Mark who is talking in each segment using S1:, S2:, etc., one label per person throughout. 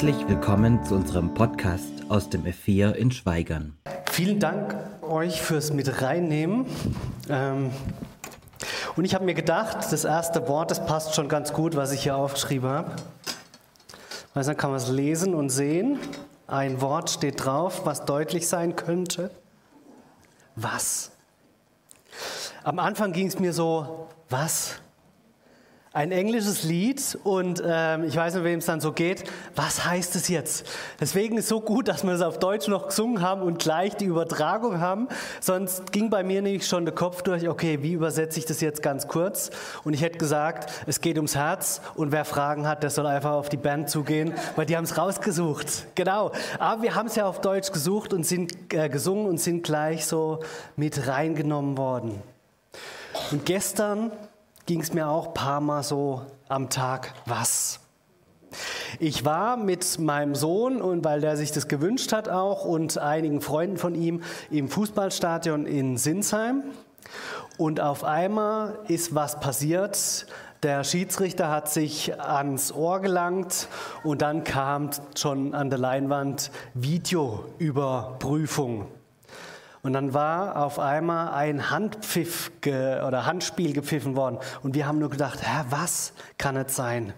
S1: Herzlich willkommen zu unserem Podcast aus dem F4 in Schweigern.
S2: Vielen Dank euch fürs mit reinnehmen. Ähm, und ich habe mir gedacht, das erste Wort, das passt schon ganz gut, was ich hier aufgeschrieben habe. Weil dann kann man es lesen und sehen. Ein Wort steht drauf, was deutlich sein könnte. Was? Am Anfang ging es mir so, was? Ein englisches Lied und ähm, ich weiß nicht, wem es dann so geht. Was heißt es jetzt? Deswegen ist so gut, dass wir es auf Deutsch noch gesungen haben und gleich die Übertragung haben. Sonst ging bei mir nämlich schon der Kopf durch, okay, wie übersetze ich das jetzt ganz kurz? Und ich hätte gesagt, es geht ums Herz und wer Fragen hat, der soll einfach auf die Band zugehen, weil die haben es rausgesucht. Genau. Aber wir haben es ja auf Deutsch gesucht und sind äh, gesungen und sind gleich so mit reingenommen worden. Und gestern ging es mir auch ein paar Mal so am Tag, was? Ich war mit meinem Sohn und weil der sich das gewünscht hat auch und einigen Freunden von ihm im Fußballstadion in Sinsheim und auf einmal ist was passiert. Der Schiedsrichter hat sich ans Ohr gelangt und dann kam schon an der Leinwand Videoüberprüfung. Und dann war auf einmal ein Handpfiff oder Handspiel gepfiffen worden. Und wir haben nur gedacht, hä, was kann es sein?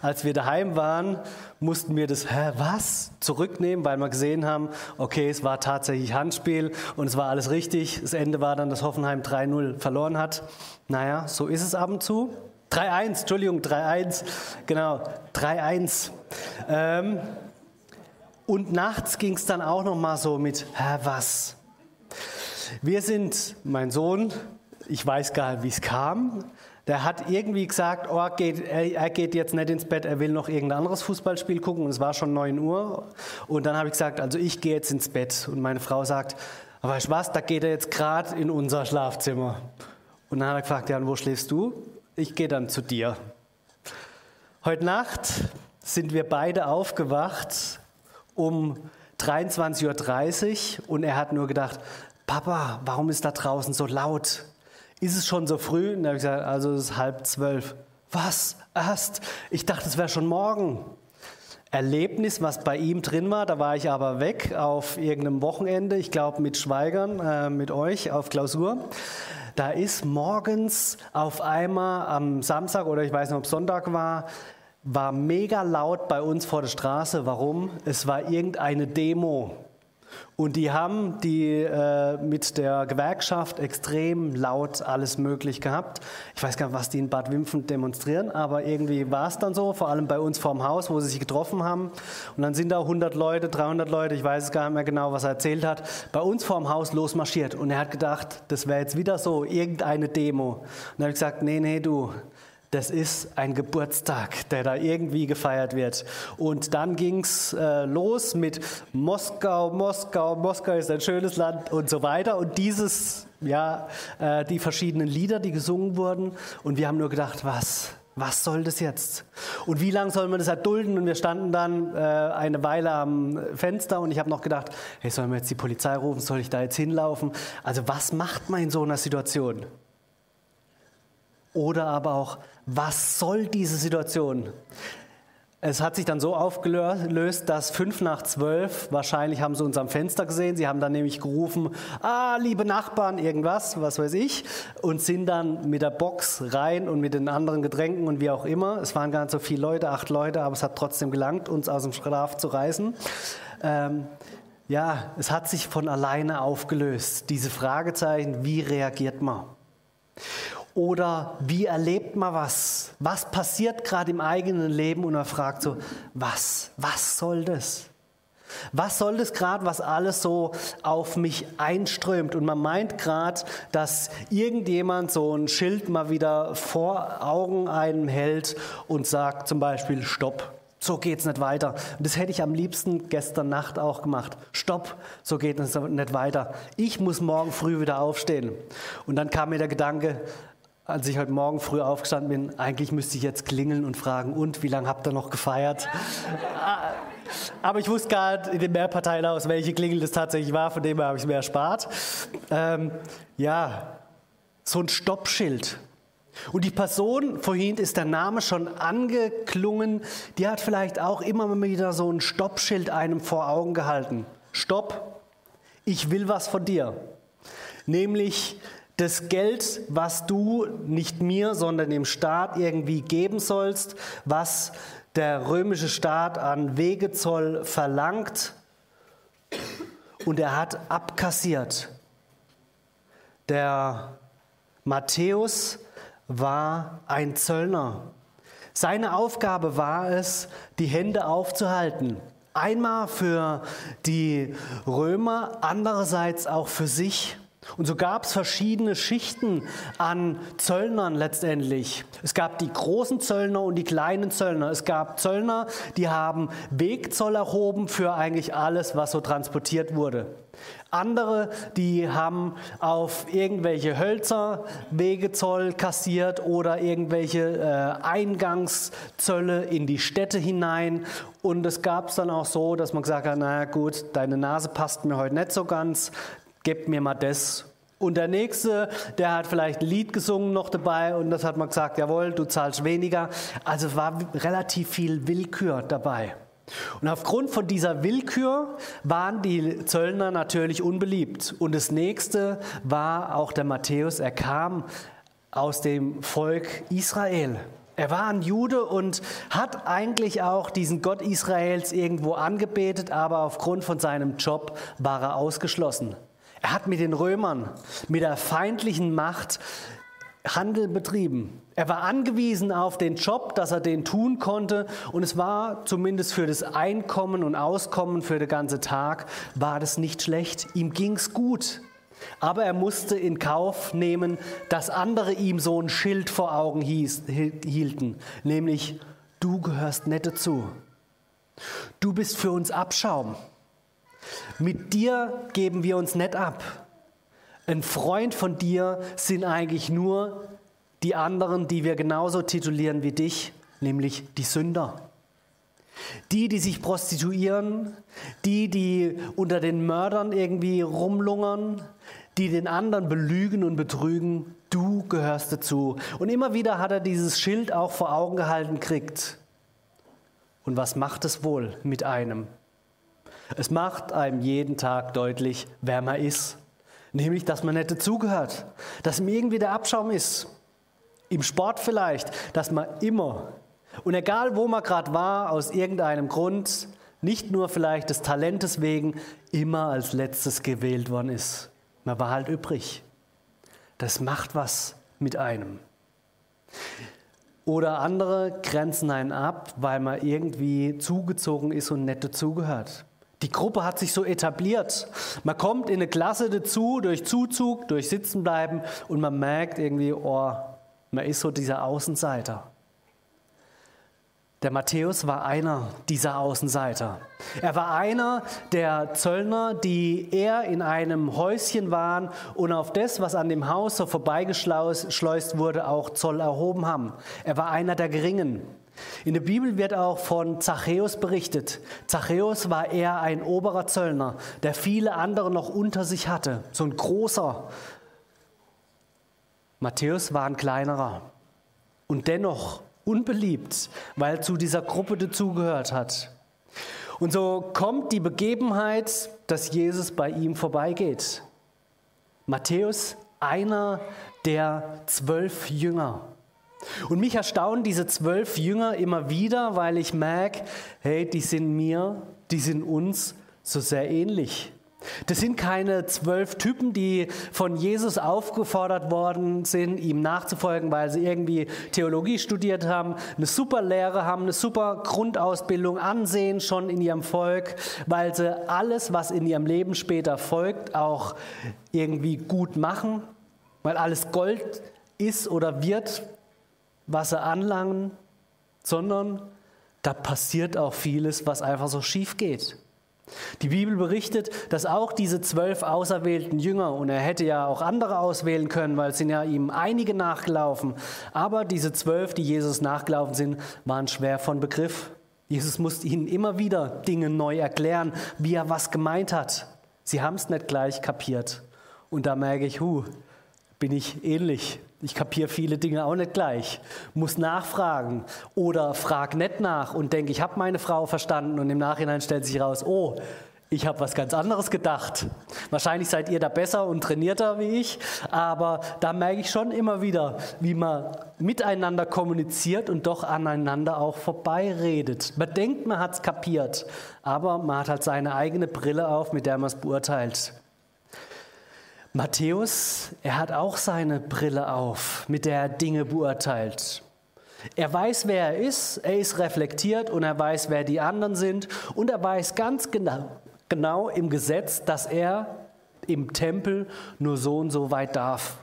S2: Als wir daheim waren, mussten wir das, hä, was, zurücknehmen, weil wir gesehen haben, okay, es war tatsächlich Handspiel und es war alles richtig. Das Ende war dann, dass Hoffenheim 3-0 verloren hat. Naja, so ist es ab und zu. 3-1, Entschuldigung, 3-1, genau, 3-1. Ähm, und nachts ging es dann auch noch mal so mit, hä, was? Wir sind, mein Sohn, ich weiß gar nicht, wie es kam, der hat irgendwie gesagt, oh, geht, er geht jetzt nicht ins Bett, er will noch irgendein anderes Fußballspiel gucken und es war schon 9 Uhr. Und dann habe ich gesagt, also ich gehe jetzt ins Bett. Und meine Frau sagt, aber weißt du was, da geht er jetzt gerade in unser Schlafzimmer. Und dann hat er gefragt, ja, und wo schläfst du? Ich gehe dann zu dir. Heute Nacht sind wir beide aufgewacht um 23.30 Uhr und er hat nur gedacht, Papa, warum ist da draußen so laut? Ist es schon so früh? Und da habe ich gesagt, also es ist halb zwölf. Was? Erst? Ich dachte, es wäre schon morgen. Erlebnis, was bei ihm drin war, da war ich aber weg auf irgendeinem Wochenende, ich glaube mit Schweigern, äh, mit euch auf Klausur. Da ist morgens auf einmal am Samstag oder ich weiß nicht, ob Sonntag war, war mega laut bei uns vor der Straße. Warum? Es war irgendeine Demo. Und die haben die äh, mit der Gewerkschaft extrem laut alles möglich gehabt. Ich weiß gar nicht, was die in Bad Wimpfen demonstrieren, aber irgendwie war es dann so, vor allem bei uns vorm Haus, wo sie sich getroffen haben. Und dann sind da 100 Leute, 300 Leute, ich weiß gar nicht mehr genau, was er erzählt hat, bei uns vorm Haus losmarschiert. Und er hat gedacht, das wäre jetzt wieder so, irgendeine Demo. Und dann habe ich gesagt, nee, nee, du, das ist ein Geburtstag, der da irgendwie gefeiert wird. Und dann ging es äh, los mit Moskau, Moskau, Moskau ist ein schönes Land und so weiter. Und dieses, ja, äh, die verschiedenen Lieder, die gesungen wurden. Und wir haben nur gedacht, was, was soll das jetzt? Und wie lange soll man das erdulden? Und wir standen dann äh, eine Weile am Fenster und ich habe noch gedacht, hey, sollen wir jetzt die Polizei rufen? Soll ich da jetzt hinlaufen? Also was macht man in so einer Situation? Oder aber auch, was soll diese Situation? Es hat sich dann so aufgelöst, dass fünf nach zwölf, wahrscheinlich haben sie uns am Fenster gesehen, sie haben dann nämlich gerufen, ah, liebe Nachbarn, irgendwas, was weiß ich, und sind dann mit der Box rein und mit den anderen Getränken und wie auch immer. Es waren gar nicht so viele Leute, acht Leute, aber es hat trotzdem gelangt, uns aus dem Schlaf zu reißen. Ähm, ja, es hat sich von alleine aufgelöst, diese Fragezeichen, wie reagiert man? Oder wie erlebt man was? Was passiert gerade im eigenen Leben? Und man fragt so, was? Was soll das? Was soll das gerade, was alles so auf mich einströmt? Und man meint gerade, dass irgendjemand so ein Schild mal wieder vor Augen einem hält und sagt zum Beispiel Stopp. So geht's nicht weiter. Und das hätte ich am liebsten gestern Nacht auch gemacht. Stopp, so geht es nicht weiter. Ich muss morgen früh wieder aufstehen. Und dann kam mir der Gedanke, als ich heute Morgen früh aufgestanden bin, eigentlich müsste ich jetzt klingeln und fragen, und wie lange habt ihr noch gefeiert? Aber ich wusste gar nicht in dem Mehrparteienhaus, welche Klingel das tatsächlich war, von dem habe ich es mir erspart. Ähm, ja, so ein Stoppschild. Und die Person, vorhin ist der Name schon angeklungen, die hat vielleicht auch immer wieder so ein Stoppschild einem vor Augen gehalten. Stopp, ich will was von dir. Nämlich das Geld, was du nicht mir, sondern dem Staat irgendwie geben sollst, was der römische Staat an Wegezoll verlangt. Und er hat abkassiert. Der Matthäus war ein Zöllner. Seine Aufgabe war es, die Hände aufzuhalten. Einmal für die Römer, andererseits auch für sich. Und so gab es verschiedene Schichten an Zöllnern letztendlich. Es gab die großen Zöllner und die kleinen Zöllner. Es gab Zöllner, die haben Wegzoll erhoben für eigentlich alles, was so transportiert wurde. Andere, die haben auf irgendwelche Hölzer Wegezoll kassiert oder irgendwelche äh, Eingangszölle in die Städte hinein. Und es gab es dann auch so, dass man gesagt hat, naja gut, deine Nase passt mir heute nicht so ganz, gebt mir mal das. Und der Nächste, der hat vielleicht ein Lied gesungen noch dabei und das hat man gesagt, jawohl, du zahlst weniger. Also war relativ viel Willkür dabei. Und aufgrund von dieser Willkür waren die Zöllner natürlich unbeliebt. Und das nächste war auch der Matthäus. Er kam aus dem Volk Israel. Er war ein Jude und hat eigentlich auch diesen Gott Israels irgendwo angebetet, aber aufgrund von seinem Job war er ausgeschlossen. Er hat mit den Römern, mit der feindlichen Macht Handel betrieben. Er war angewiesen auf den Job, dass er den tun konnte und es war zumindest für das Einkommen und Auskommen für den ganzen Tag war das nicht schlecht. Ihm ging's gut. Aber er musste in Kauf nehmen, dass andere ihm so ein Schild vor Augen hieß, hielten, nämlich du gehörst nicht dazu. Du bist für uns Abschaum. Mit dir geben wir uns nicht ab. Ein Freund von dir sind eigentlich nur die anderen, die wir genauso titulieren wie dich, nämlich die Sünder. Die, die sich prostituieren, die, die unter den Mördern irgendwie rumlungern, die den anderen belügen und betrügen, du gehörst dazu. Und immer wieder hat er dieses Schild auch vor Augen gehalten kriegt. Und was macht es wohl mit einem? Es macht einem jeden Tag deutlich, wer man ist. Nämlich, dass man nicht dazugehört, dass man irgendwie der Abschaum ist. Im Sport vielleicht, dass man immer, und egal wo man gerade war, aus irgendeinem Grund, nicht nur vielleicht des Talentes wegen, immer als letztes gewählt worden ist. Man war halt übrig. Das macht was mit einem. Oder andere grenzen einen ab, weil man irgendwie zugezogen ist und nicht dazugehört. Die Gruppe hat sich so etabliert. Man kommt in eine Klasse dazu durch Zuzug, durch Sitzenbleiben und man merkt irgendwie, oh, man ist so dieser Außenseiter. Der Matthäus war einer dieser Außenseiter. Er war einer der Zöllner, die eher in einem Häuschen waren und auf das, was an dem Haus so vorbeigeschleust wurde, auch Zoll erhoben haben. Er war einer der Geringen. In der Bibel wird auch von Zachäus berichtet. Zachäus war eher ein oberer Zöllner, der viele andere noch unter sich hatte, so ein großer. Matthäus war ein kleinerer und dennoch unbeliebt, weil er zu dieser Gruppe dazugehört hat. Und so kommt die Begebenheit, dass Jesus bei ihm vorbeigeht. Matthäus, einer der zwölf Jünger. Und mich erstaunen diese zwölf Jünger immer wieder, weil ich merke, hey, die sind mir, die sind uns so sehr ähnlich. Das sind keine zwölf Typen, die von Jesus aufgefordert worden sind, ihm nachzufolgen, weil sie irgendwie Theologie studiert haben, eine super Lehre haben, eine super Grundausbildung, Ansehen schon in ihrem Volk, weil sie alles, was in ihrem Leben später folgt, auch irgendwie gut machen, weil alles Gold ist oder wird, was sie anlangen, sondern da passiert auch vieles, was einfach so schief geht. Die Bibel berichtet, dass auch diese zwölf auserwählten Jünger, und er hätte ja auch andere auswählen können, weil es sind ja ihm einige nachgelaufen, aber diese zwölf, die Jesus nachgelaufen sind, waren schwer von Begriff. Jesus musste ihnen immer wieder Dinge neu erklären, wie er was gemeint hat. Sie haben es nicht gleich kapiert. Und da merke ich, hu, bin ich ähnlich. Ich kapiere viele Dinge auch nicht gleich, muss nachfragen oder frag nicht nach und denke, ich habe meine Frau verstanden und im Nachhinein stellt sich raus, oh, ich habe was ganz anderes gedacht. Wahrscheinlich seid ihr da besser und trainierter wie ich, aber da merke ich schon immer wieder, wie man miteinander kommuniziert und doch aneinander auch vorbeiredet. Man denkt, man hat es kapiert, aber man hat halt seine eigene Brille auf, mit der man es beurteilt. Matthäus, er hat auch seine Brille auf, mit der er Dinge beurteilt. Er weiß, wer er ist, er ist reflektiert und er weiß, wer die anderen sind und er weiß ganz genau, genau im Gesetz, dass er im Tempel nur so und so weit darf.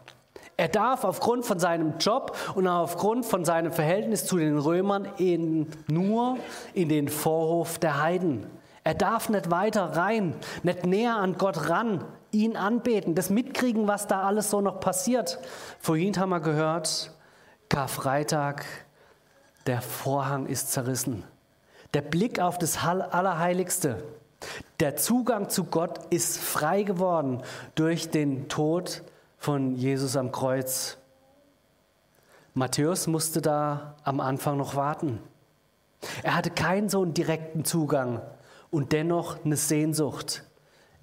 S2: Er darf aufgrund von seinem Job und aufgrund von seinem Verhältnis zu den Römern in, nur in den Vorhof der Heiden. Er darf nicht weiter rein, nicht näher an Gott ran, ihn anbeten, das mitkriegen, was da alles so noch passiert. Vorhin haben wir gehört, Karfreitag, der Vorhang ist zerrissen. Der Blick auf das Allerheiligste. Der Zugang zu Gott ist frei geworden durch den Tod von Jesus am Kreuz. Matthäus musste da am Anfang noch warten. Er hatte keinen so einen direkten Zugang und dennoch eine Sehnsucht.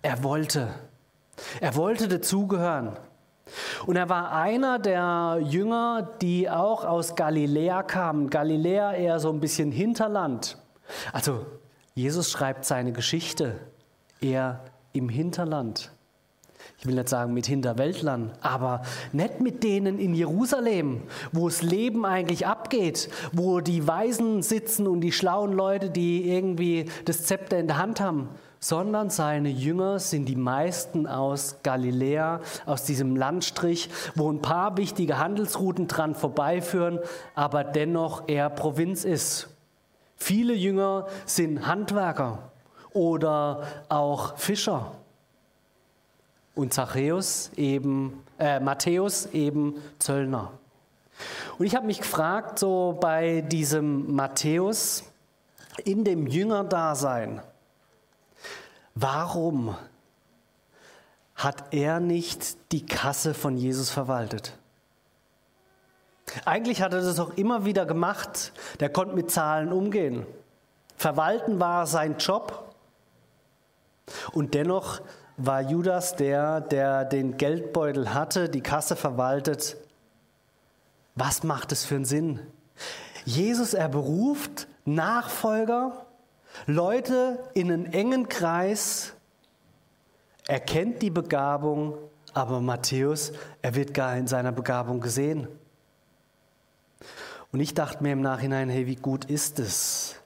S2: Er wollte. Er wollte dazugehören. Und er war einer der Jünger, die auch aus Galiläa kamen. Galiläa eher so ein bisschen Hinterland. Also Jesus schreibt seine Geschichte eher im Hinterland. Ich will nicht sagen mit Hinterwäldlern, aber nicht mit denen in Jerusalem, wo das Leben eigentlich abgeht, wo die Weisen sitzen und die schlauen Leute, die irgendwie das Zepter in der Hand haben, sondern seine Jünger sind die meisten aus Galiläa, aus diesem Landstrich, wo ein paar wichtige Handelsrouten dran vorbeiführen, aber dennoch eher Provinz ist. Viele Jünger sind Handwerker oder auch Fischer. Und Zachäus eben, äh, Matthäus eben Zöllner. Und ich habe mich gefragt, so bei diesem Matthäus, in dem Jüngerdasein, warum hat er nicht die Kasse von Jesus verwaltet? Eigentlich hat er das auch immer wieder gemacht. Der konnte mit Zahlen umgehen. Verwalten war sein Job. Und dennoch war Judas der, der den Geldbeutel hatte, die Kasse verwaltet. Was macht es für einen Sinn? Jesus, er beruft Nachfolger, Leute in einen engen Kreis, er kennt die Begabung, aber Matthäus, er wird gar in seiner Begabung gesehen. Und ich dachte mir im Nachhinein, hey, wie gut ist es?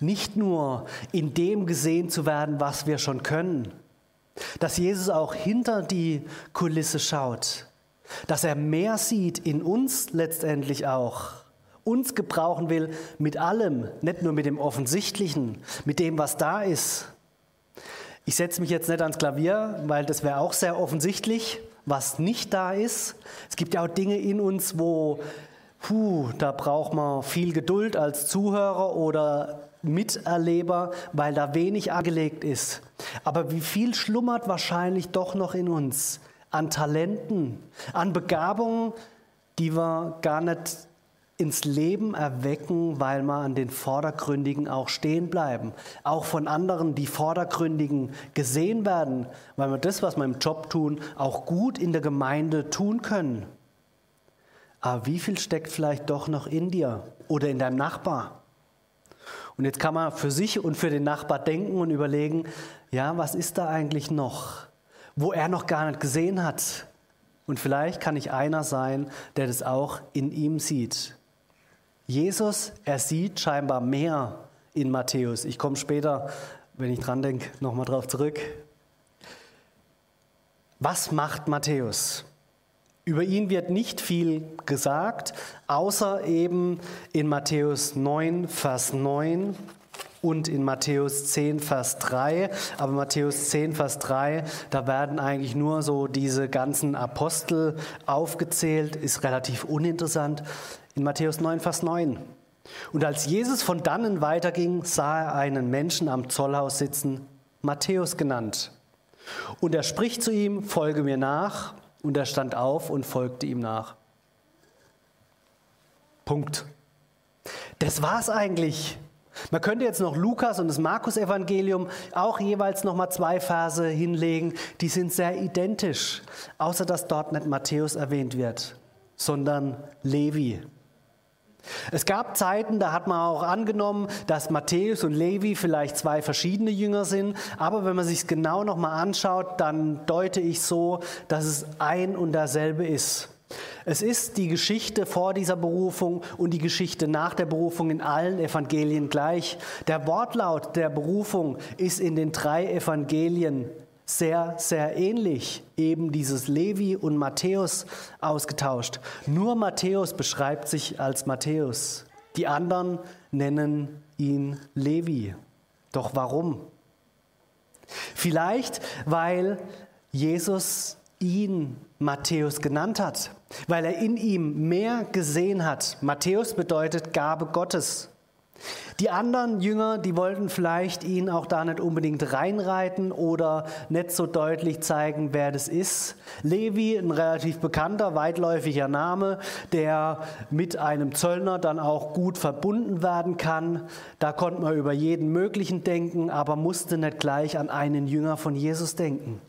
S2: Nicht nur in dem gesehen zu werden, was wir schon können, dass Jesus auch hinter die Kulisse schaut, dass er mehr sieht in uns letztendlich auch, uns gebrauchen will mit allem, nicht nur mit dem Offensichtlichen, mit dem, was da ist. Ich setze mich jetzt nicht ans Klavier, weil das wäre auch sehr offensichtlich, was nicht da ist. Es gibt ja auch Dinge in uns, wo puh, da braucht man viel Geduld als Zuhörer oder Miterleber, weil da wenig angelegt ist. Aber wie viel schlummert wahrscheinlich doch noch in uns an Talenten, an Begabungen, die wir gar nicht ins Leben erwecken, weil wir an den Vordergründigen auch stehen bleiben. Auch von anderen, die Vordergründigen gesehen werden, weil wir das, was wir im Job tun, auch gut in der Gemeinde tun können. Aber wie viel steckt vielleicht doch noch in dir oder in deinem Nachbar? Und jetzt kann man für sich und für den Nachbar denken und überlegen, ja, was ist da eigentlich noch, wo er noch gar nicht gesehen hat? Und vielleicht kann ich einer sein, der das auch in ihm sieht. Jesus, er sieht scheinbar mehr in Matthäus. Ich komme später, wenn ich dran denke, nochmal drauf zurück. Was macht Matthäus? Über ihn wird nicht viel gesagt, außer eben in Matthäus 9, Vers 9 und in Matthäus 10, Vers 3. Aber Matthäus 10, Vers 3, da werden eigentlich nur so diese ganzen Apostel aufgezählt, ist relativ uninteressant. In Matthäus 9, Vers 9. Und als Jesus von dannen weiterging, sah er einen Menschen am Zollhaus sitzen, Matthäus genannt. Und er spricht zu ihm, folge mir nach. Und er stand auf und folgte ihm nach. Punkt. Das war's eigentlich. Man könnte jetzt noch Lukas und das Markus-Evangelium auch jeweils noch mal zwei Verse hinlegen. Die sind sehr identisch, außer dass dort nicht Matthäus erwähnt wird, sondern Levi. Es gab Zeiten, da hat man auch angenommen, dass Matthäus und Levi vielleicht zwei verschiedene Jünger sind. Aber wenn man sich genau noch mal anschaut, dann deute ich so, dass es ein und derselbe ist. Es ist die Geschichte vor dieser Berufung und die Geschichte nach der Berufung in allen Evangelien gleich. Der Wortlaut der Berufung ist in den drei Evangelien sehr, sehr ähnlich. Eben dieses Levi und Matthäus ausgetauscht. Nur Matthäus beschreibt sich als Matthäus. Die anderen nennen ihn Levi. Doch warum? Vielleicht, weil Jesus ihn Matthäus genannt hat, weil er in ihm mehr gesehen hat. Matthäus bedeutet Gabe Gottes. Die anderen Jünger, die wollten vielleicht ihn auch da nicht unbedingt reinreiten oder nicht so deutlich zeigen, wer das ist. Levi, ein relativ bekannter, weitläufiger Name, der mit einem Zöllner dann auch gut verbunden werden kann. Da konnte man über jeden möglichen denken, aber musste nicht gleich an einen Jünger von Jesus denken.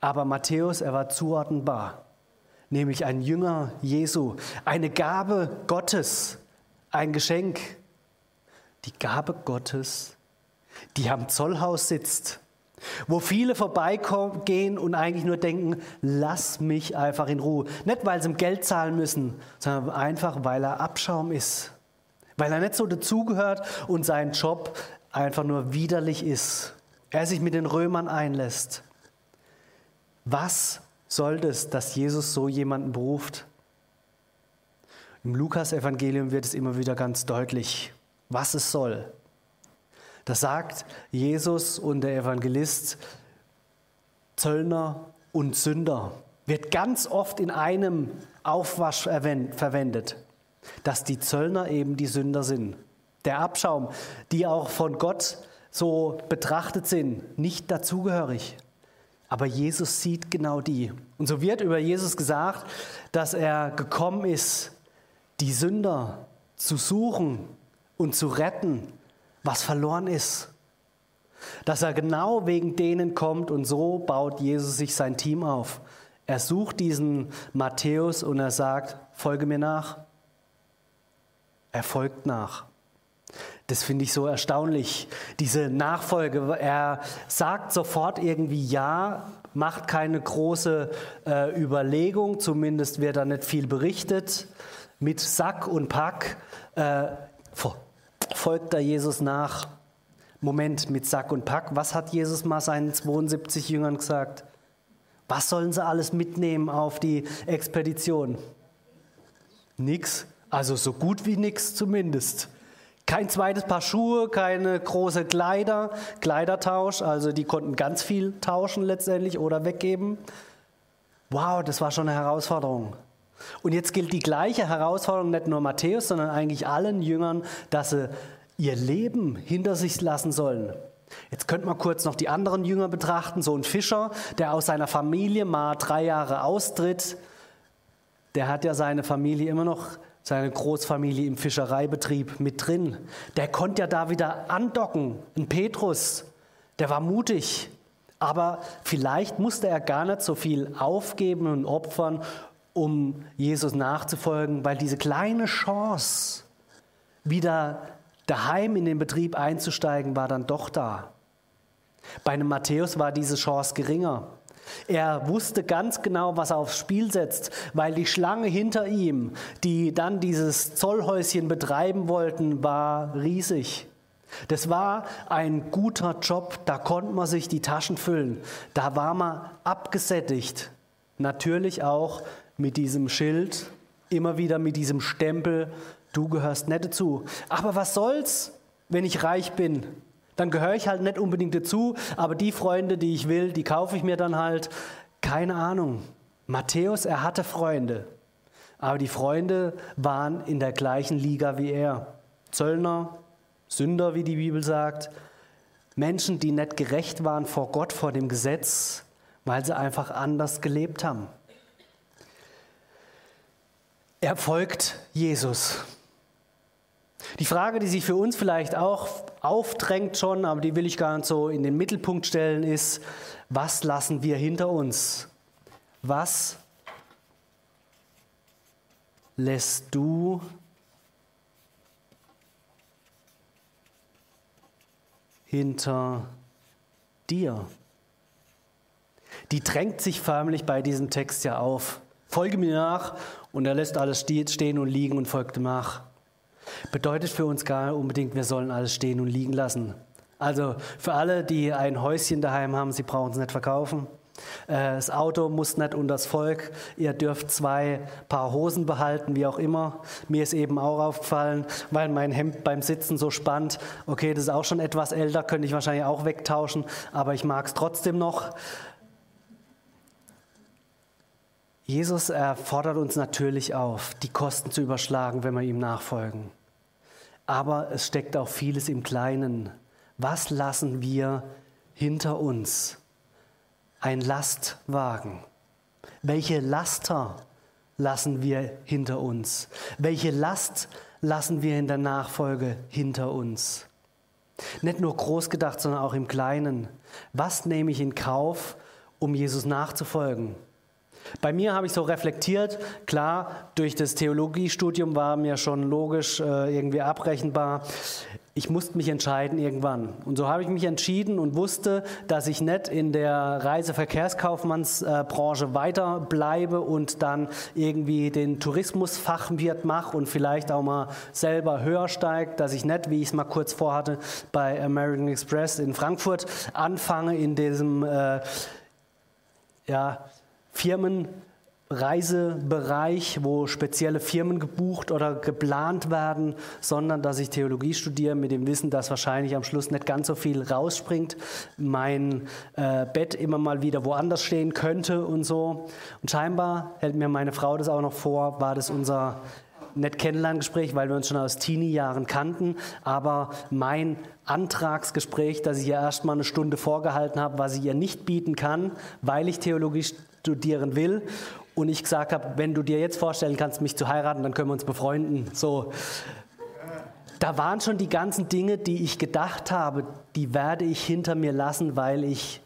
S2: Aber Matthäus, er war zuordnenbar, nämlich ein Jünger Jesu, eine Gabe Gottes, ein Geschenk. Die Gabe Gottes, die am Zollhaus sitzt, wo viele vorbeigehen und eigentlich nur denken, lass mich einfach in Ruhe. Nicht, weil sie ihm Geld zahlen müssen, sondern einfach, weil er Abschaum ist. Weil er nicht so dazugehört und sein Job einfach nur widerlich ist. Er sich mit den Römern einlässt. Was soll das, dass Jesus so jemanden beruft? Im Lukas-Evangelium wird es immer wieder ganz deutlich, was es soll. Da sagt Jesus und der Evangelist, Zöllner und Sünder, wird ganz oft in einem Aufwasch verwendet, dass die Zöllner eben die Sünder sind. Der Abschaum, die auch von Gott so betrachtet sind, nicht dazugehörig. Aber Jesus sieht genau die. Und so wird über Jesus gesagt, dass er gekommen ist, die Sünder zu suchen und zu retten, was verloren ist. Dass er genau wegen denen kommt und so baut Jesus sich sein Team auf. Er sucht diesen Matthäus und er sagt, folge mir nach. Er folgt nach. Das finde ich so erstaunlich, diese Nachfolge. Er sagt sofort irgendwie Ja, macht keine große äh, Überlegung, zumindest wird da nicht viel berichtet. Mit Sack und Pack äh, folgt da Jesus nach. Moment, mit Sack und Pack, was hat Jesus mal seinen 72 Jüngern gesagt? Was sollen sie alles mitnehmen auf die Expedition? Nix, also so gut wie nix zumindest. Kein zweites Paar Schuhe, keine große Kleider, Kleidertausch, also die konnten ganz viel tauschen letztendlich oder weggeben. Wow, das war schon eine Herausforderung. Und jetzt gilt die gleiche Herausforderung nicht nur Matthäus, sondern eigentlich allen Jüngern, dass sie ihr Leben hinter sich lassen sollen. Jetzt könnte man kurz noch die anderen Jünger betrachten. So ein Fischer, der aus seiner Familie mal drei Jahre austritt, der hat ja seine Familie immer noch seine Großfamilie im Fischereibetrieb mit drin. Der konnte ja da wieder andocken. Ein Petrus, der war mutig. Aber vielleicht musste er gar nicht so viel aufgeben und opfern, um Jesus nachzufolgen, weil diese kleine Chance, wieder daheim in den Betrieb einzusteigen, war dann doch da. Bei einem Matthäus war diese Chance geringer. Er wusste ganz genau, was er aufs Spiel setzt, weil die Schlange hinter ihm, die dann dieses Zollhäuschen betreiben wollten, war riesig. Das war ein guter Job, da konnte man sich die Taschen füllen, da war man abgesättigt. Natürlich auch mit diesem Schild, immer wieder mit diesem Stempel, du gehörst nicht dazu. Aber was soll's, wenn ich reich bin? dann gehöre ich halt nicht unbedingt dazu, aber die Freunde, die ich will, die kaufe ich mir dann halt. Keine Ahnung. Matthäus, er hatte Freunde, aber die Freunde waren in der gleichen Liga wie er. Zöllner, Sünder, wie die Bibel sagt, Menschen, die nicht gerecht waren vor Gott, vor dem Gesetz, weil sie einfach anders gelebt haben. Er folgt Jesus. Die Frage, die sich für uns vielleicht auch aufdrängt schon, aber die will ich gar nicht so in den Mittelpunkt stellen, ist, was lassen wir hinter uns? Was lässt du hinter dir? Die drängt sich förmlich bei diesem Text ja auf. Folge mir nach und er lässt alles stehen und liegen und folgt nach. Bedeutet für uns gar unbedingt, wir sollen alles stehen und liegen lassen. Also für alle, die ein Häuschen daheim haben, sie brauchen es nicht verkaufen. Äh, das Auto muss nicht unter das Volk. Ihr dürft zwei Paar Hosen behalten, wie auch immer. Mir ist eben auch aufgefallen, weil mein Hemd beim Sitzen so spannt. Okay, das ist auch schon etwas älter, könnte ich wahrscheinlich auch wegtauschen, aber ich mag es trotzdem noch. Jesus fordert uns natürlich auf, die Kosten zu überschlagen, wenn wir ihm nachfolgen. Aber es steckt auch vieles im Kleinen. Was lassen wir hinter uns? Ein Lastwagen. Welche Laster lassen wir hinter uns? Welche Last lassen wir in der Nachfolge hinter uns? Nicht nur groß gedacht, sondern auch im Kleinen. Was nehme ich in Kauf, um Jesus nachzufolgen? Bei mir habe ich so reflektiert, klar, durch das Theologiestudium war mir schon logisch äh, irgendwie abrechenbar. Ich musste mich entscheiden irgendwann. Und so habe ich mich entschieden und wusste, dass ich nicht in der Reiseverkehrskaufmannsbranche weiterbleibe und dann irgendwie den Tourismusfachwirt mache und vielleicht auch mal selber höher steigt, dass ich nicht, wie ich es mal kurz vorhatte, bei American Express in Frankfurt anfange in diesem äh, ja, Firmenreisebereich, wo spezielle Firmen gebucht oder geplant werden, sondern dass ich Theologie studiere mit dem Wissen, dass wahrscheinlich am Schluss nicht ganz so viel rausspringt, mein äh, Bett immer mal wieder woanders stehen könnte und so. Und scheinbar hält mir meine Frau das auch noch vor, war das unser nicht Kennenlerngespräch, weil wir uns schon aus Teenie-Jahren kannten, aber mein Antragsgespräch, das ich ihr erst mal eine Stunde vorgehalten habe, was ich ihr nicht bieten kann, weil ich Theologie studieren will. Und ich gesagt habe, wenn du dir jetzt vorstellen kannst, mich zu heiraten, dann können wir uns befreunden. So. Da waren schon die ganzen Dinge, die ich gedacht habe, die werde ich hinter mir lassen, weil ich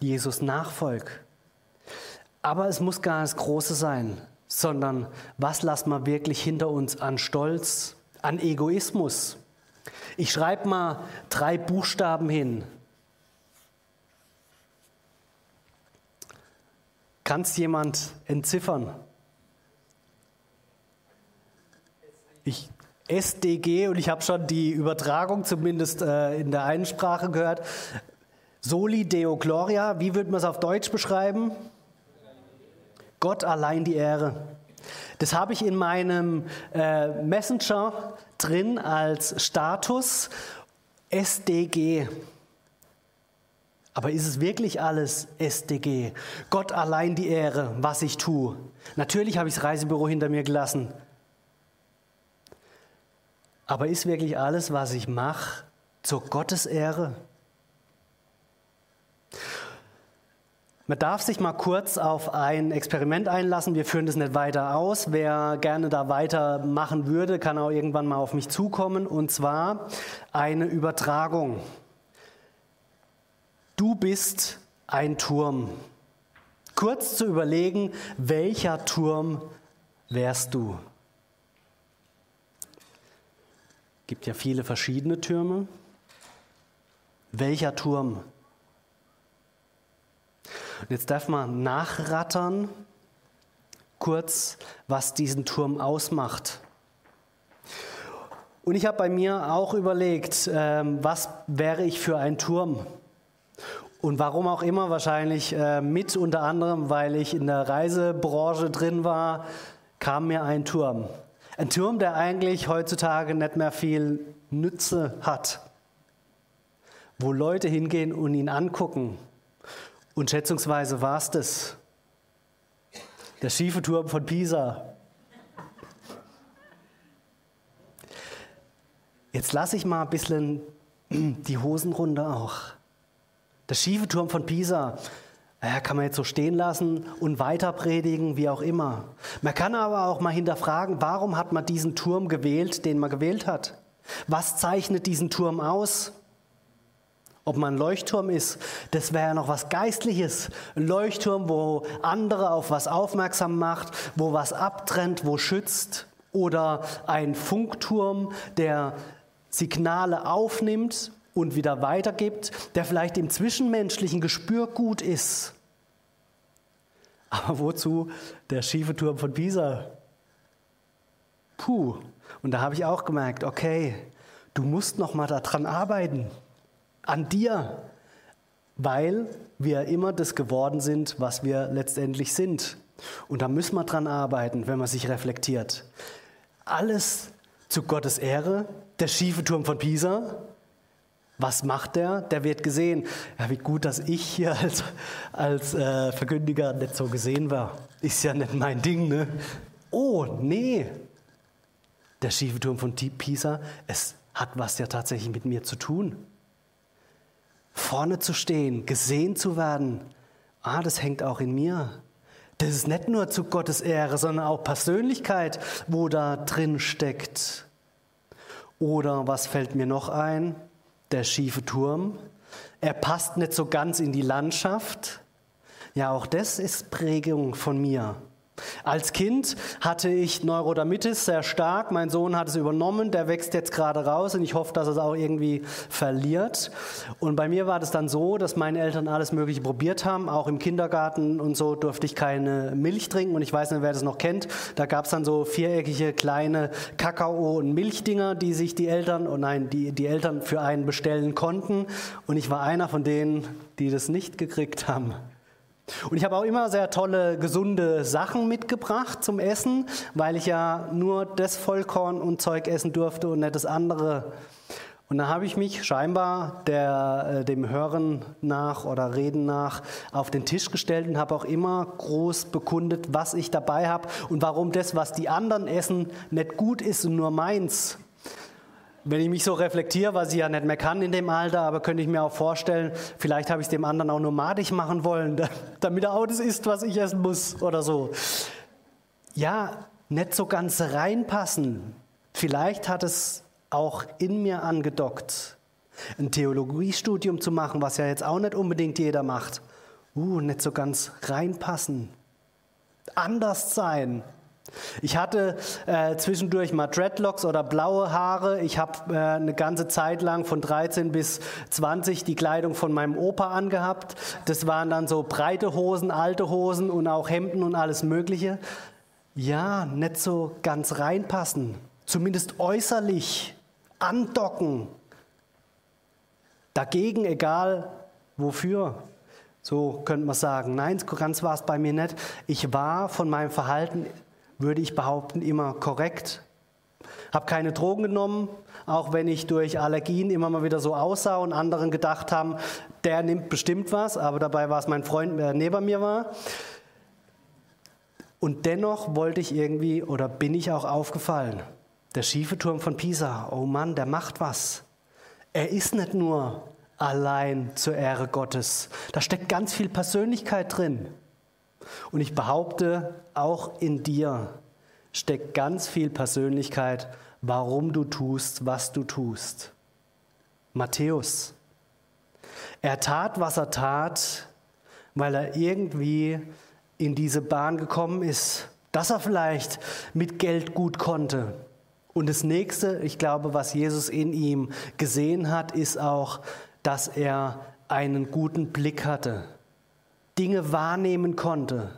S2: Jesus nachfolge. Aber es muss gar das Große sein, sondern was lassen wir wirklich hinter uns an Stolz, an Egoismus? Ich schreibe mal drei Buchstaben hin. Kann es jemand entziffern? Ich, SDG und ich habe schon die Übertragung zumindest äh, in der einen Sprache gehört. Soli Deo Gloria, wie würde man es auf Deutsch beschreiben? Gott allein die Ehre. Das habe ich in meinem äh, Messenger drin als Status SDG. Aber ist es wirklich alles SDG? Gott allein die Ehre, was ich tue. Natürlich habe ich das Reisebüro hinter mir gelassen. Aber ist wirklich alles, was ich mache, zur Gottes Ehre? Man darf sich mal kurz auf ein Experiment einlassen. Wir führen das nicht weiter aus. Wer gerne da weitermachen würde, kann auch irgendwann mal auf mich zukommen. Und zwar eine Übertragung. Du bist ein Turm. Kurz zu überlegen, welcher Turm wärst du? Es gibt ja viele verschiedene Türme. Welcher Turm? Und jetzt darf man nachrattern, kurz, was diesen Turm ausmacht. Und ich habe bei mir auch überlegt, ähm, was wäre ich für ein Turm? Und warum auch immer, wahrscheinlich äh, mit unter anderem, weil ich in der Reisebranche drin war, kam mir ein Turm. Ein Turm, der eigentlich heutzutage nicht mehr viel Nütze hat. Wo Leute hingehen und ihn angucken. Und schätzungsweise war es das. Der schiefe Turm von Pisa. Jetzt lasse ich mal ein bisschen die Hosen runter auch. Der schiefe Turm von Pisa. Ja, kann man jetzt so stehen lassen und weiter predigen, wie auch immer. Man kann aber auch mal hinterfragen, warum hat man diesen Turm gewählt, den man gewählt hat? Was zeichnet diesen Turm aus? Ob man ein Leuchtturm ist, das wäre ja noch was Geistliches. Ein Leuchtturm, wo andere auf was aufmerksam macht, wo was abtrennt, wo schützt. Oder ein Funkturm, der Signale aufnimmt und wieder weitergibt, der vielleicht im zwischenmenschlichen Gespür gut ist. Aber wozu der schiefe Turm von Pisa? Puh. Und da habe ich auch gemerkt, okay, du musst noch mal daran arbeiten, an dir, weil wir immer das geworden sind, was wir letztendlich sind. Und da müssen wir dran arbeiten, wenn man sich reflektiert. Alles zu Gottes Ehre, der schiefe Turm von Pisa, was macht der? Der wird gesehen. Ja, wie gut, dass ich hier als, als äh, Verkündiger nicht so gesehen war. Ist ja nicht mein Ding, ne? Oh, nee. Der schiefe Turm von Pisa, es hat was ja tatsächlich mit mir zu tun. Vorne zu stehen, gesehen zu werden, ah, das hängt auch in mir. Das ist nicht nur zu Gottes Ehre, sondern auch Persönlichkeit, wo da drin steckt. Oder was fällt mir noch ein? Der schiefe Turm. Er passt nicht so ganz in die Landschaft. Ja, auch das ist Prägung von mir. Als Kind hatte ich Neurodermitis sehr stark. Mein Sohn hat es übernommen. Der wächst jetzt gerade raus und ich hoffe, dass er es auch irgendwie verliert. Und bei mir war das dann so, dass meine Eltern alles Mögliche probiert haben. Auch im Kindergarten und so durfte ich keine Milch trinken. Und ich weiß nicht, wer das noch kennt. Da gab es dann so viereckige kleine Kakao- und Milchdinger, die sich die Eltern, oh nein, die, die Eltern für einen bestellen konnten. Und ich war einer von denen, die das nicht gekriegt haben. Und ich habe auch immer sehr tolle, gesunde Sachen mitgebracht zum Essen, weil ich ja nur das Vollkorn und Zeug essen durfte und nicht das andere. Und da habe ich mich scheinbar der, äh, dem Hören nach oder Reden nach auf den Tisch gestellt und habe auch immer groß bekundet, was ich dabei habe und warum das, was die anderen essen, nicht gut ist und nur meins. Wenn ich mich so reflektiere, was ich ja nicht mehr kann in dem Alter, aber könnte ich mir auch vorstellen, vielleicht habe ich es dem anderen auch nomadisch machen wollen, damit er auch das isst, was ich essen muss oder so. Ja, nicht so ganz reinpassen. Vielleicht hat es auch in mir angedockt, ein Theologiestudium zu machen, was ja jetzt auch nicht unbedingt jeder macht. Uh, nicht so ganz reinpassen. Anders sein. Ich hatte äh, zwischendurch mal Dreadlocks oder blaue Haare. Ich habe äh, eine ganze Zeit lang von 13 bis 20 die Kleidung von meinem Opa angehabt. Das waren dann so breite Hosen, alte Hosen und auch Hemden und alles Mögliche. Ja, nicht so ganz reinpassen. Zumindest äußerlich andocken. Dagegen, egal wofür. So könnte man sagen. Nein, ganz war es bei mir nicht. Ich war von meinem Verhalten würde ich behaupten, immer korrekt. Habe keine Drogen genommen, auch wenn ich durch Allergien immer mal wieder so aussah und anderen gedacht haben, der nimmt bestimmt was, aber dabei war es mein Freund, der neben mir war. Und dennoch wollte ich irgendwie oder bin ich auch aufgefallen. Der schiefe Turm von Pisa, oh Mann, der macht was. Er ist nicht nur allein zur Ehre Gottes. Da steckt ganz viel Persönlichkeit drin. Und ich behaupte, auch in dir steckt ganz viel Persönlichkeit, warum du tust, was du tust. Matthäus. Er tat, was er tat, weil er irgendwie in diese Bahn gekommen ist, dass er vielleicht mit Geld gut konnte. Und das nächste, ich glaube, was Jesus in ihm gesehen hat, ist auch, dass er einen guten Blick hatte. Dinge wahrnehmen konnte,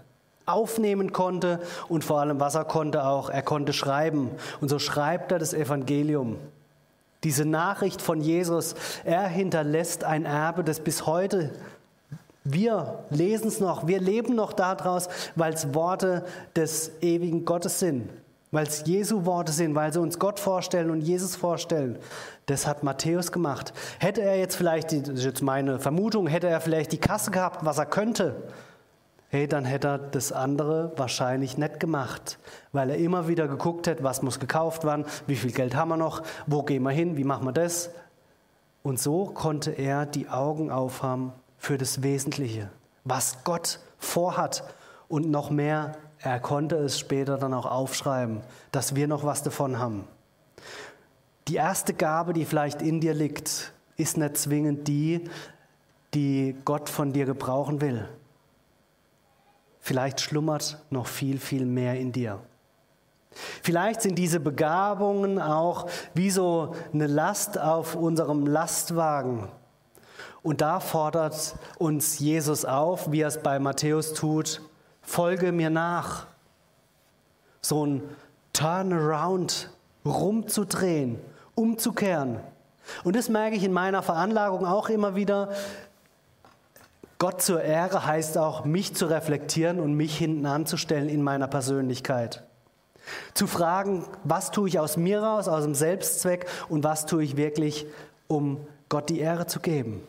S2: aufnehmen konnte und vor allem, was er konnte auch, er konnte schreiben. Und so schreibt er das Evangelium. Diese Nachricht von Jesus, er hinterlässt ein Erbe, das bis heute wir lesen es noch, wir leben noch daraus, weil es Worte des ewigen Gottes sind, weil es Jesu Worte sind, weil sie uns Gott vorstellen und Jesus vorstellen. Das hat Matthäus gemacht. Hätte er jetzt vielleicht, das ist jetzt meine Vermutung, hätte er vielleicht die Kasse gehabt, was er könnte, hey, dann hätte er das andere wahrscheinlich nicht gemacht, weil er immer wieder geguckt hat, was muss gekauft werden, wie viel Geld haben wir noch, wo gehen wir hin, wie machen wir das. Und so konnte er die Augen aufhaben für das Wesentliche. was Gott vorhat und noch mehr, er konnte es später dann auch aufschreiben, dass wir noch was davon haben. Die erste Gabe, die vielleicht in dir liegt, ist nicht zwingend die, die Gott von dir gebrauchen will. Vielleicht schlummert noch viel, viel mehr in dir. Vielleicht sind diese Begabungen auch wie so eine Last auf unserem Lastwagen. Und da fordert uns Jesus auf, wie er es bei Matthäus tut, folge mir nach. So ein Turnaround rumzudrehen, umzukehren. Und das merke ich in meiner Veranlagung auch immer wieder. Gott zur Ehre heißt auch, mich zu reflektieren und mich hinten anzustellen in meiner Persönlichkeit. Zu fragen, was tue ich aus mir raus, aus dem Selbstzweck und was tue ich wirklich, um Gott die Ehre zu geben.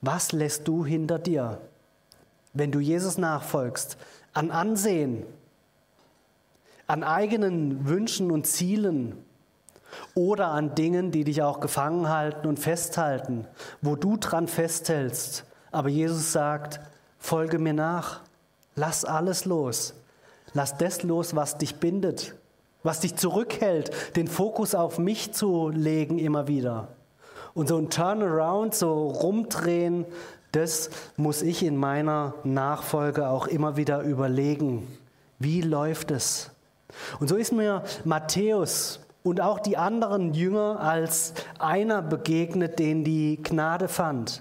S2: Was lässt du hinter dir, wenn du Jesus nachfolgst, an Ansehen, an eigenen Wünschen und Zielen oder an Dingen, die dich auch gefangen halten und festhalten, wo du dran festhältst. Aber Jesus sagt, folge mir nach, lass alles los, lass das los, was dich bindet, was dich zurückhält, den Fokus auf mich zu legen immer wieder. Und so ein Turnaround, so rumdrehen, das muss ich in meiner Nachfolge auch immer wieder überlegen. Wie läuft es? Und so ist mir Matthäus und auch die anderen Jünger als einer begegnet, den die Gnade fand.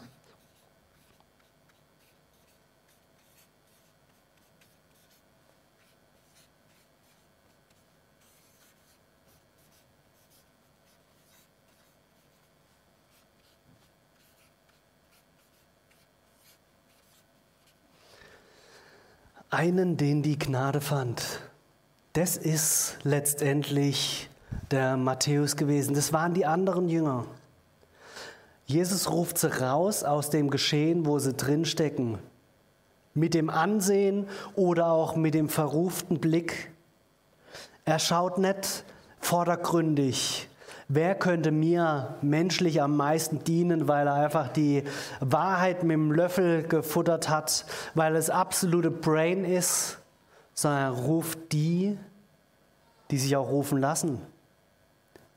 S2: Einen, den die Gnade fand. Das ist letztendlich der Matthäus gewesen. Das waren die anderen Jünger. Jesus ruft sie raus aus dem Geschehen, wo sie drinstecken. Mit dem Ansehen oder auch mit dem verruften Blick. Er schaut nicht vordergründig. Wer könnte mir menschlich am meisten dienen, weil er einfach die Wahrheit mit dem Löffel gefuttert hat, weil es absolute Brain ist, sondern er ruft die, die sich auch rufen lassen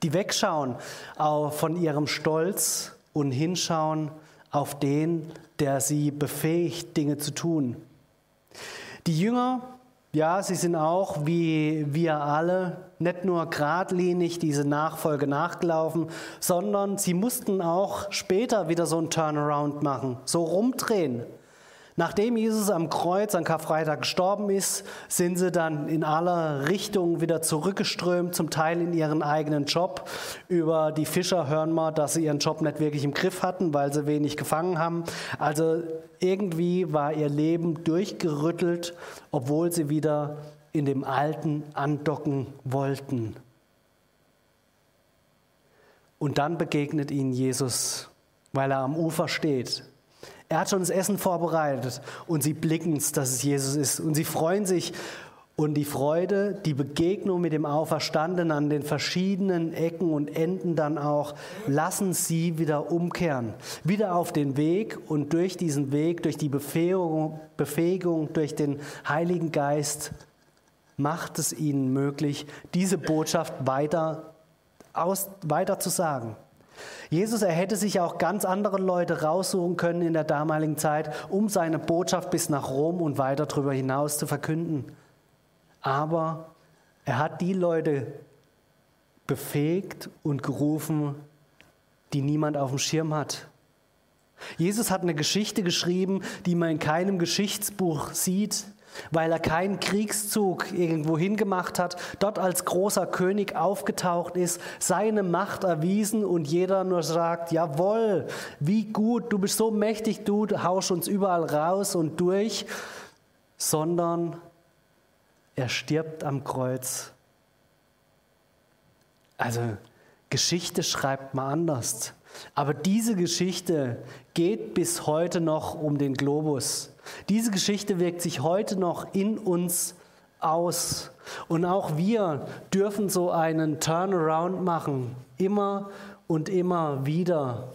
S2: die wegschauen von ihrem Stolz und hinschauen auf den, der sie befähigt, Dinge zu tun. Die Jünger, ja, sie sind auch wie wir alle nicht nur geradlinig diese Nachfolge nachgelaufen, sondern sie mussten auch später wieder so ein Turnaround machen, so rumdrehen. Nachdem Jesus am Kreuz an Karfreitag gestorben ist, sind sie dann in aller Richtungen wieder zurückgeströmt, zum Teil in ihren eigenen Job. Über die Fischer hören wir, dass sie ihren Job nicht wirklich im Griff hatten, weil sie wenig gefangen haben. Also irgendwie war ihr Leben durchgerüttelt, obwohl sie wieder in dem Alten andocken wollten. Und dann begegnet ihnen Jesus, weil er am Ufer steht er hat schon das Essen vorbereitet und sie blicken es, dass es Jesus ist. Und sie freuen sich. Und die Freude, die Begegnung mit dem Auferstandenen an den verschiedenen Ecken und Enden dann auch, lassen sie wieder umkehren. Wieder auf den Weg und durch diesen Weg, durch die Befähigung, Befähigung durch den Heiligen Geist, macht es ihnen möglich, diese Botschaft weiter, aus, weiter zu sagen. Jesus, er hätte sich auch ganz andere Leute raussuchen können in der damaligen Zeit, um seine Botschaft bis nach Rom und weiter darüber hinaus zu verkünden. Aber er hat die Leute befähigt und gerufen, die niemand auf dem Schirm hat. Jesus hat eine Geschichte geschrieben, die man in keinem Geschichtsbuch sieht, weil er keinen Kriegszug irgendwo hingemacht hat, dort als großer König aufgetaucht ist, seine Macht erwiesen und jeder nur sagt, jawohl, wie gut, du bist so mächtig, du haust uns überall raus und durch, sondern er stirbt am Kreuz. Also Geschichte schreibt man anders. Aber diese Geschichte geht bis heute noch um den Globus. Diese Geschichte wirkt sich heute noch in uns aus. Und auch wir dürfen so einen Turnaround machen, immer und immer wieder.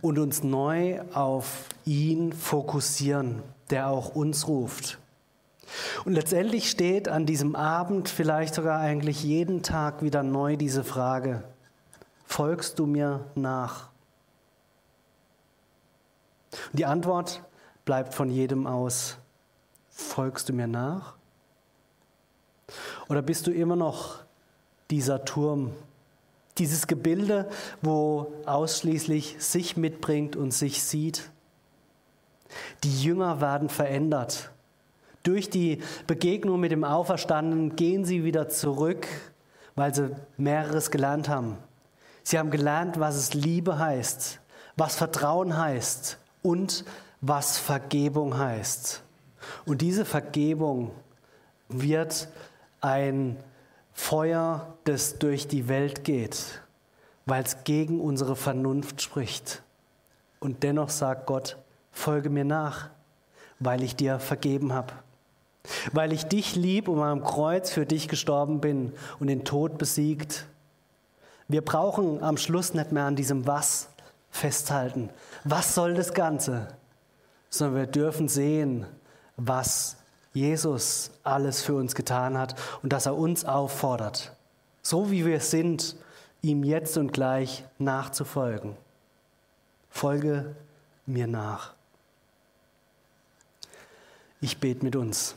S2: Und uns neu auf ihn fokussieren, der auch uns ruft. Und letztendlich steht an diesem Abend vielleicht sogar eigentlich jeden Tag wieder neu diese Frage, folgst du mir nach? Und die Antwort bleibt von jedem aus, folgst du mir nach? Oder bist du immer noch dieser Turm, dieses Gebilde, wo ausschließlich sich mitbringt und sich sieht? Die Jünger werden verändert. Durch die Begegnung mit dem Auferstandenen gehen sie wieder zurück, weil sie mehreres gelernt haben. Sie haben gelernt, was es Liebe heißt, was Vertrauen heißt und was Vergebung heißt. Und diese Vergebung wird ein Feuer, das durch die Welt geht, weil es gegen unsere Vernunft spricht. Und dennoch sagt Gott, folge mir nach, weil ich dir vergeben habe. Weil ich dich lieb und am Kreuz für dich gestorben bin und den Tod besiegt. Wir brauchen am Schluss nicht mehr an diesem Was festhalten. Was soll das Ganze? Sondern wir dürfen sehen, was Jesus alles für uns getan hat und dass er uns auffordert, so wie wir sind, ihm jetzt und gleich nachzufolgen. Folge mir nach. Ich bete mit uns.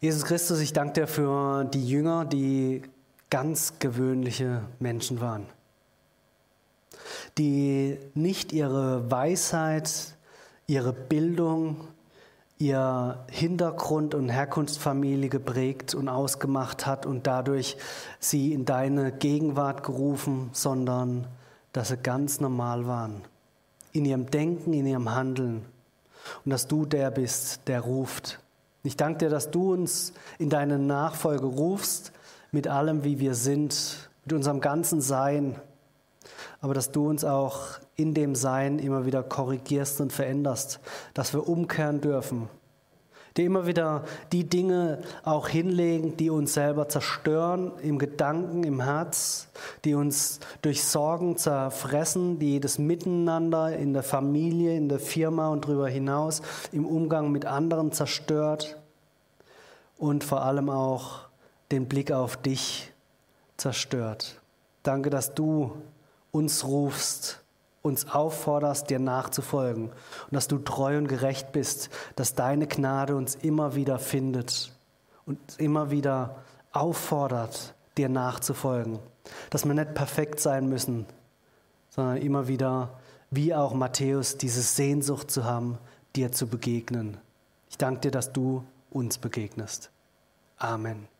S2: Jesus Christus, ich danke dir für die Jünger, die ganz gewöhnliche Menschen waren, die nicht ihre Weisheit, ihre Bildung, ihr Hintergrund und Herkunftsfamilie geprägt und ausgemacht hat und dadurch sie in deine Gegenwart gerufen, sondern dass sie ganz normal waren. In ihrem Denken, in ihrem Handeln. Und dass du der bist, der ruft, ich danke dir, dass du uns in deine Nachfolge rufst, mit allem, wie wir sind, mit unserem ganzen Sein, aber dass du uns auch in dem Sein immer wieder korrigierst und veränderst, dass wir umkehren dürfen, die immer wieder die Dinge auch hinlegen, die uns selber zerstören im Gedanken, im Herz, die uns durch Sorgen zerfressen, die das Miteinander in der Familie, in der Firma und darüber hinaus im Umgang mit anderen zerstört. Und vor allem auch den Blick auf dich zerstört. Danke, dass du uns rufst uns aufforderst, dir nachzufolgen und dass du treu und gerecht bist, dass deine Gnade uns immer wieder findet und immer wieder auffordert, dir nachzufolgen. Dass wir nicht perfekt sein müssen, sondern immer wieder, wie auch Matthäus, diese Sehnsucht zu haben, dir zu begegnen. Ich danke dir, dass du uns begegnest. Amen.